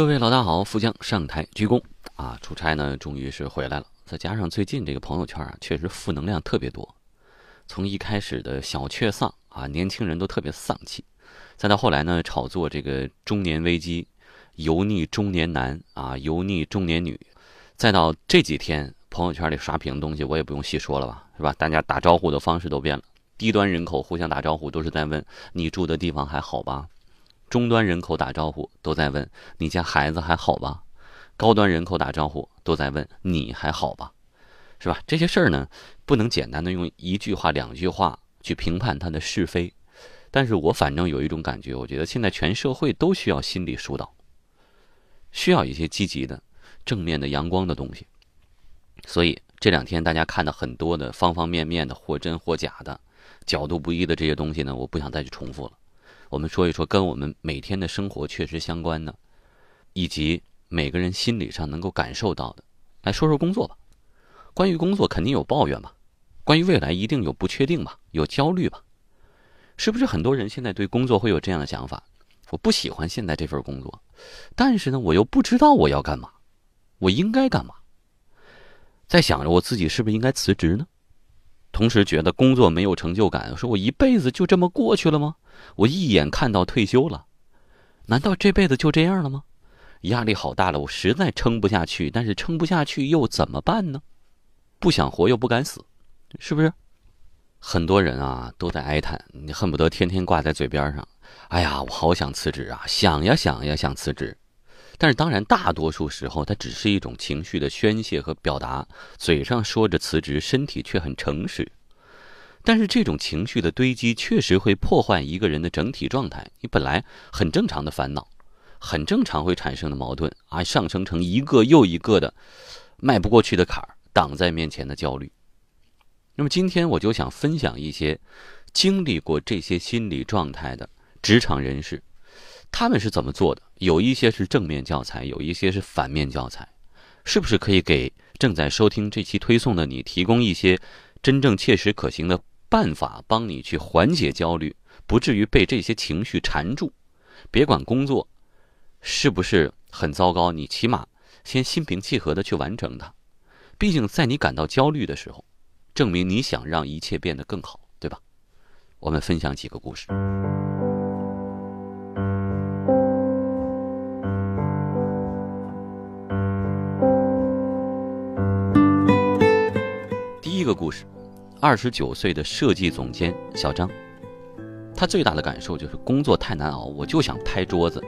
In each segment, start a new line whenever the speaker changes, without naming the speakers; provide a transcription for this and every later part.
各位老大好，富江上台鞠躬啊！出差呢，终于是回来了。再加上最近这个朋友圈啊，确实负能量特别多。从一开始的小确丧啊，年轻人都特别丧气，再到后来呢，炒作这个中年危机、油腻中年男啊、油腻中年女，再到这几天朋友圈里刷屏的东西，我也不用细说了吧，是吧？大家打招呼的方式都变了，低端人口互相打招呼都是在问你住的地方还好吧。中端人口打招呼都在问你家孩子还好吧，高端人口打招呼都在问你还好吧，是吧？这些事儿呢，不能简单的用一句话、两句话去评判它的是非。但是我反正有一种感觉，我觉得现在全社会都需要心理疏导，需要一些积极的、正面的、阳光的东西。所以这两天大家看到很多的方方面面的或真或假的、角度不一的这些东西呢，我不想再去重复了。我们说一说跟我们每天的生活确实相关的，以及每个人心理上能够感受到的。来说说工作吧，关于工作肯定有抱怨吧，关于未来一定有不确定吧，有焦虑吧。是不是很多人现在对工作会有这样的想法？我不喜欢现在这份工作，但是呢，我又不知道我要干嘛，我应该干嘛？在想着我自己是不是应该辞职呢？同时觉得工作没有成就感，说我一辈子就这么过去了吗？我一眼看到退休了，难道这辈子就这样了吗？压力好大了，我实在撑不下去。但是撑不下去又怎么办呢？不想活又不敢死，是不是？很多人啊都在哀叹，你恨不得天天挂在嘴边上。哎呀，我好想辞职啊！想呀想呀想辞职。但是当然，大多数时候它只是一种情绪的宣泄和表达，嘴上说着辞职，身体却很诚实。但是这种情绪的堆积确实会破坏一个人的整体状态。你本来很正常的烦恼，很正常会产生的矛盾啊，上升成一个又一个的迈不过去的坎儿，挡在面前的焦虑。那么今天我就想分享一些经历过这些心理状态的职场人士，他们是怎么做的？有一些是正面教材，有一些是反面教材，是不是可以给正在收听这期推送的你提供一些真正切实可行的？办法帮你去缓解焦虑，不至于被这些情绪缠住。别管工作是不是很糟糕，你起码先心平气和的去完成它。毕竟在你感到焦虑的时候，证明你想让一切变得更好，对吧？我们分享几个故事。一个故事。二十九岁的设计总监小张，他最大的感受就是工作太难熬，我就想拍桌子。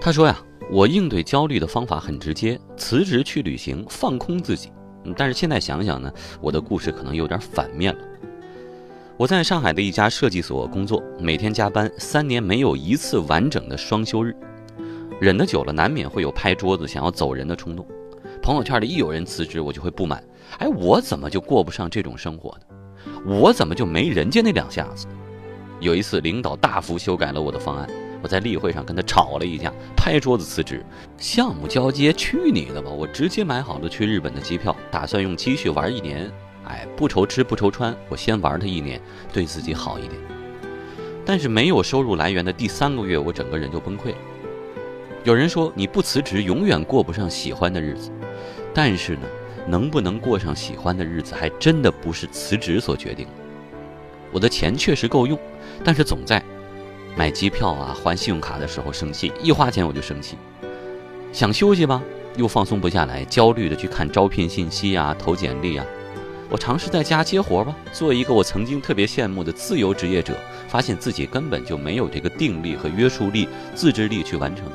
他说呀，我应对焦虑的方法很直接，辞职去旅行，放空自己。但是现在想想呢，我的故事可能有点反面了。我在上海的一家设计所工作，每天加班，三年没有一次完整的双休日，忍得久了，难免会有拍桌子想要走人的冲动。朋友圈里一有人辞职，我就会不满。哎，我怎么就过不上这种生活呢？我怎么就没人家那两下子？有一次，领导大幅修改了我的方案，我在例会上跟他吵了一架，拍桌子辞职。项目交接，去你的吧！我直接买好了去日本的机票，打算用积蓄玩一年。哎，不愁吃不愁穿，我先玩他一年，对自己好一点。但是没有收入来源的第三个月，我整个人就崩溃了。有人说，你不辞职，永远过不上喜欢的日子。但是呢，能不能过上喜欢的日子，还真的不是辞职所决定。我的钱确实够用，但是总在买机票啊、还信用卡的时候生气，一花钱我就生气。想休息吧，又放松不下来，焦虑的去看招聘信息啊、投简历啊。我尝试在家接活吧，做一个我曾经特别羡慕的自由职业者，发现自己根本就没有这个定力和约束力、自制力去完成。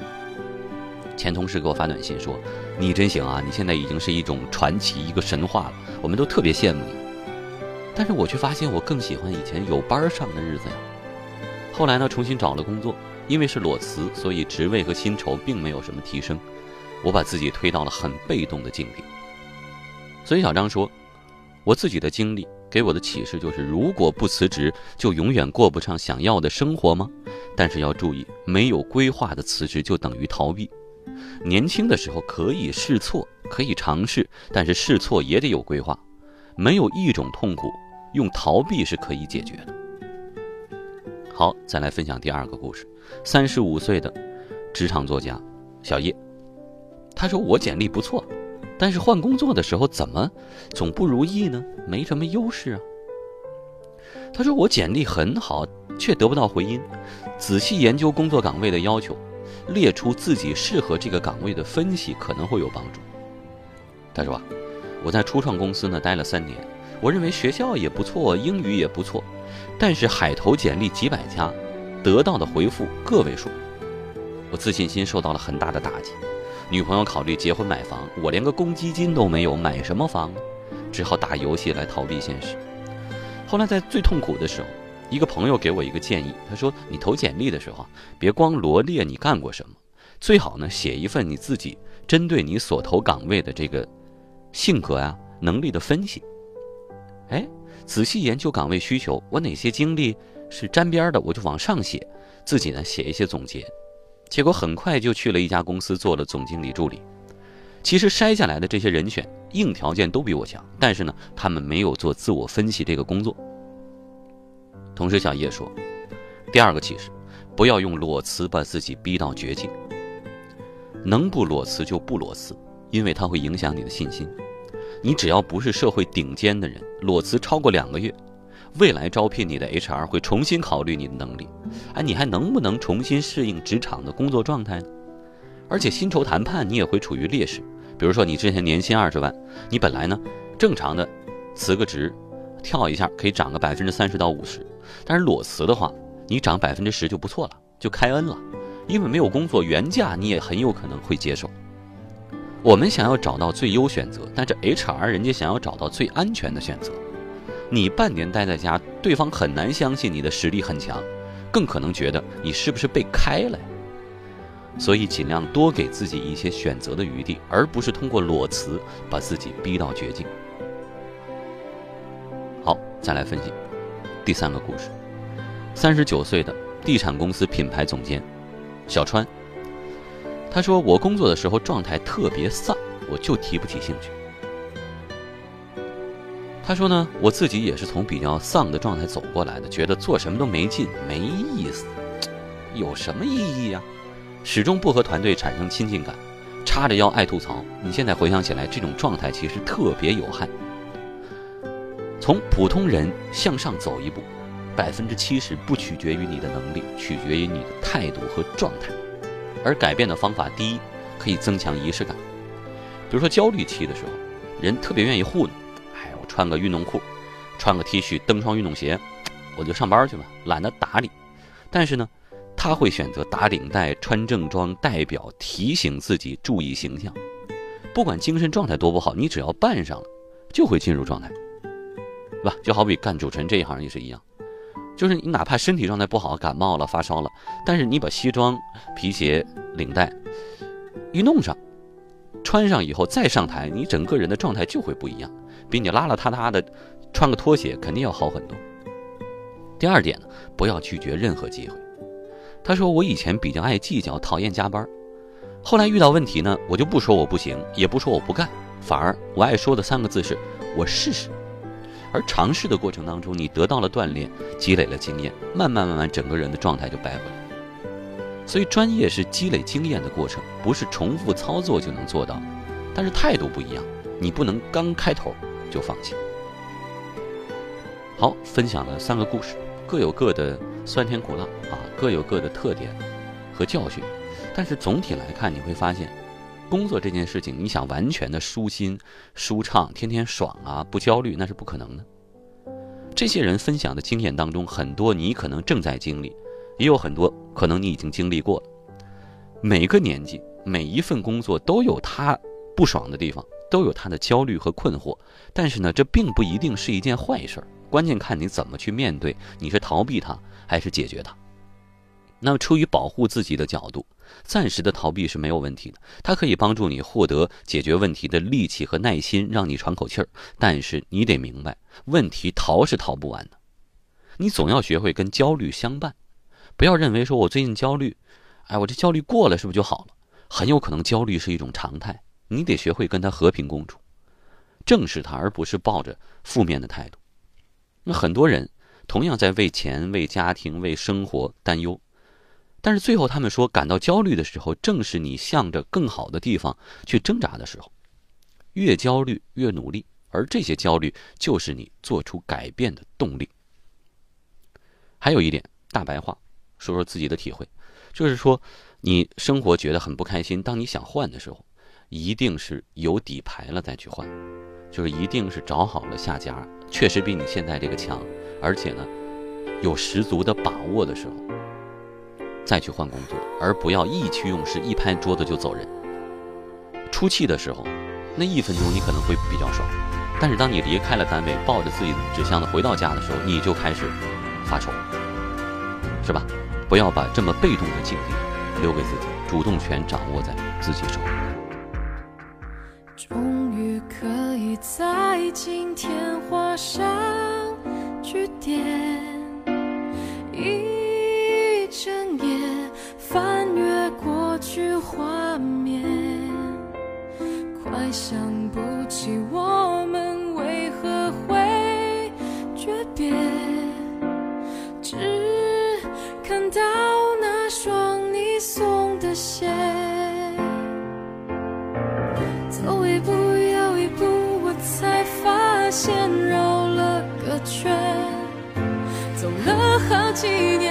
前同事给我发短信说：“你真行啊！你现在已经是一种传奇，一个神话了，我们都特别羡慕你。”但是我却发现，我更喜欢以前有班上的日子呀。后来呢，重新找了工作，因为是裸辞，所以职位和薪酬并没有什么提升。我把自己推到了很被动的境地。所以小张说：“我自己的经历给我的启示就是，如果不辞职，就永远过不上想要的生活吗？但是要注意，没有规划的辞职就等于逃避。”年轻的时候可以试错，可以尝试，但是试错也得有规划。没有一种痛苦用逃避是可以解决的。好，再来分享第二个故事。三十五岁的职场作家小叶，他说我简历不错，但是换工作的时候怎么总不如意呢？没什么优势啊。他说我简历很好，却得不到回音。仔细研究工作岗位的要求，列出自己适合这个岗位的分析可能会有帮助。他说啊，我在初创公司呢待了三年，我认为学校也不错，英语也不错，但是海投简历几百家，得到的回复个位数，我自信心受到了很大的打击。女朋友考虑结婚买房，我连个公积金都没有，买什么房？只好打游戏来逃避现实。后来在最痛苦的时候，一个朋友给我一个建议，他说：“你投简历的时候，别光罗列你干过什么，最好呢写一份你自己针对你所投岗位的这个性格啊、能力的分析。哎，仔细研究岗位需求，我哪些经历是沾边的，我就往上写，自己呢写一些总结。结果很快就去了一家公司做了总经理助理。其实筛下来的这些人选。”硬条件都比我强，但是呢，他们没有做自我分析这个工作。同时，小叶说，第二个启示，不要用裸辞把自己逼到绝境。能不裸辞就不裸辞，因为它会影响你的信心。你只要不是社会顶尖的人，裸辞超过两个月，未来招聘你的 HR 会重新考虑你的能力，哎，你还能不能重新适应职场的工作状态呢？而且薪酬谈判你也会处于劣势。比如说，你之前年薪二十万，你本来呢，正常的辞个职，跳一下可以涨个百分之三十到五十，但是裸辞的话，你涨百分之十就不错了，就开恩了，因为没有工作，原价你也很有可能会接受。我们想要找到最优选择，但这 HR 人家想要找到最安全的选择。你半年待在家，对方很难相信你的实力很强，更可能觉得你是不是被开了呀？所以，尽量多给自己一些选择的余地，而不是通过裸辞把自己逼到绝境。好，再来分析第三个故事：三十九岁的地产公司品牌总监小川。他说：“我工作的时候状态特别丧，我就提不起兴趣。”他说呢：“我自己也是从比较丧的状态走过来的，觉得做什么都没劲，没意思，有什么意义呀？”始终不和团队产生亲近感，叉着腰爱吐槽。你现在回想起来，这种状态其实特别有害。从普通人向上走一步，百分之七十不取决于你的能力，取决于你的态度和状态。而改变的方法，第一，可以增强仪式感。比如说焦虑期的时候，人特别愿意糊弄。哎，我穿个运动裤，穿个 T 恤，蹬双运动鞋，我就上班去了，懒得打理。但是呢？他会选择打领带、穿正装、戴表，提醒自己注意形象。不管精神状态多不好，你只要扮上了，就会进入状态，对吧？就好比干主持人这一行也是一样，就是你哪怕身体状态不好，感冒了、发烧了，但是你把西装、皮鞋、领带一弄上，穿上以后再上台，你整个人的状态就会不一样，比你邋邋遢遢的穿个拖鞋肯定要好很多。第二点呢，不要拒绝任何机会。他说：“我以前比较爱计较，讨厌加班。后来遇到问题呢，我就不说我不行，也不说我不干，反而我爱说的三个字是‘我试试’。而尝试的过程当中，你得到了锻炼，积累了经验，慢慢慢慢，整个人的状态就掰回来。所以，专业是积累经验的过程，不是重复操作就能做到。但是态度不一样，你不能刚开头就放弃。好，分享了三个故事。”各有各的酸甜苦辣啊，各有各的特点和教训，但是总体来看，你会发现，工作这件事情，你想完全的舒心、舒畅、天天爽啊，不焦虑，那是不可能的。这些人分享的经验当中，很多你可能正在经历，也有很多可能你已经经历过了。每个年纪，每一份工作都有他不爽的地方，都有他的焦虑和困惑，但是呢，这并不一定是一件坏事儿。关键看你怎么去面对，你是逃避它还是解决它？那么出于保护自己的角度，暂时的逃避是没有问题的，它可以帮助你获得解决问题的力气和耐心，让你喘口气儿。但是你得明白，问题逃是逃不完的，你总要学会跟焦虑相伴。不要认为说我最近焦虑，哎，我这焦虑过了是不是就好了？很有可能焦虑是一种常态，你得学会跟它和平共处，正视它，而不是抱着负面的态度。那很多人同样在为钱、为家庭、为生活担忧，但是最后他们说，感到焦虑的时候，正是你向着更好的地方去挣扎的时候。越焦虑越努力，而这些焦虑就是你做出改变的动力。还有一点，大白话，说说自己的体会，就是说，你生活觉得很不开心，当你想换的时候，一定是有底牌了再去换，就是一定是找好了下家，确实比你现在这个强，而且呢，有十足的把握的时候，再去换工作，而不要意气用事，一拍桌子就走人。出气的时候。那一分钟你可能会比较爽，但是当你离开了单位，抱着自己的纸箱子回到家的时候，你就开始发愁，是吧？不要把这么被动的境地留给自己，主动权掌握在自己手里。
终于可以在今天画上句点，一整夜过去画面。快想不起我们为何会诀别，只看到那双你送的鞋。走一步又一步，我才发现绕了个圈，走了好几年，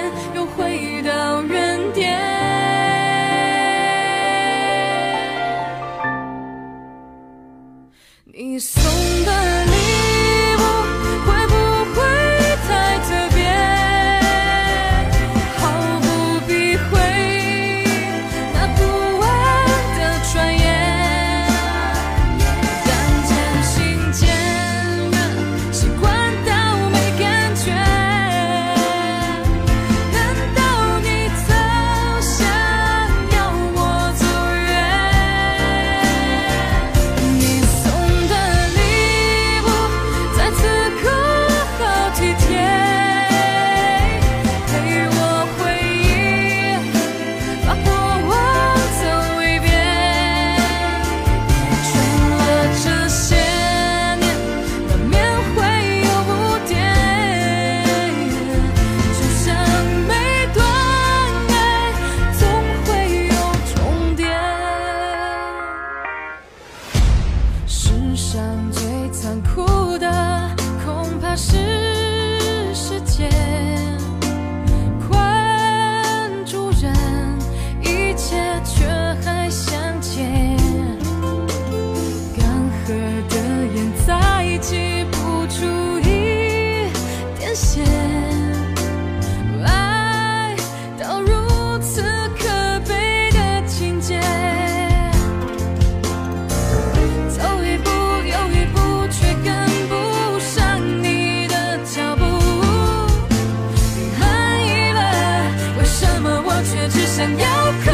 只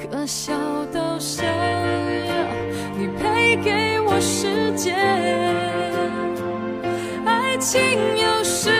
可笑到想要你赔给我时间，爱情有时。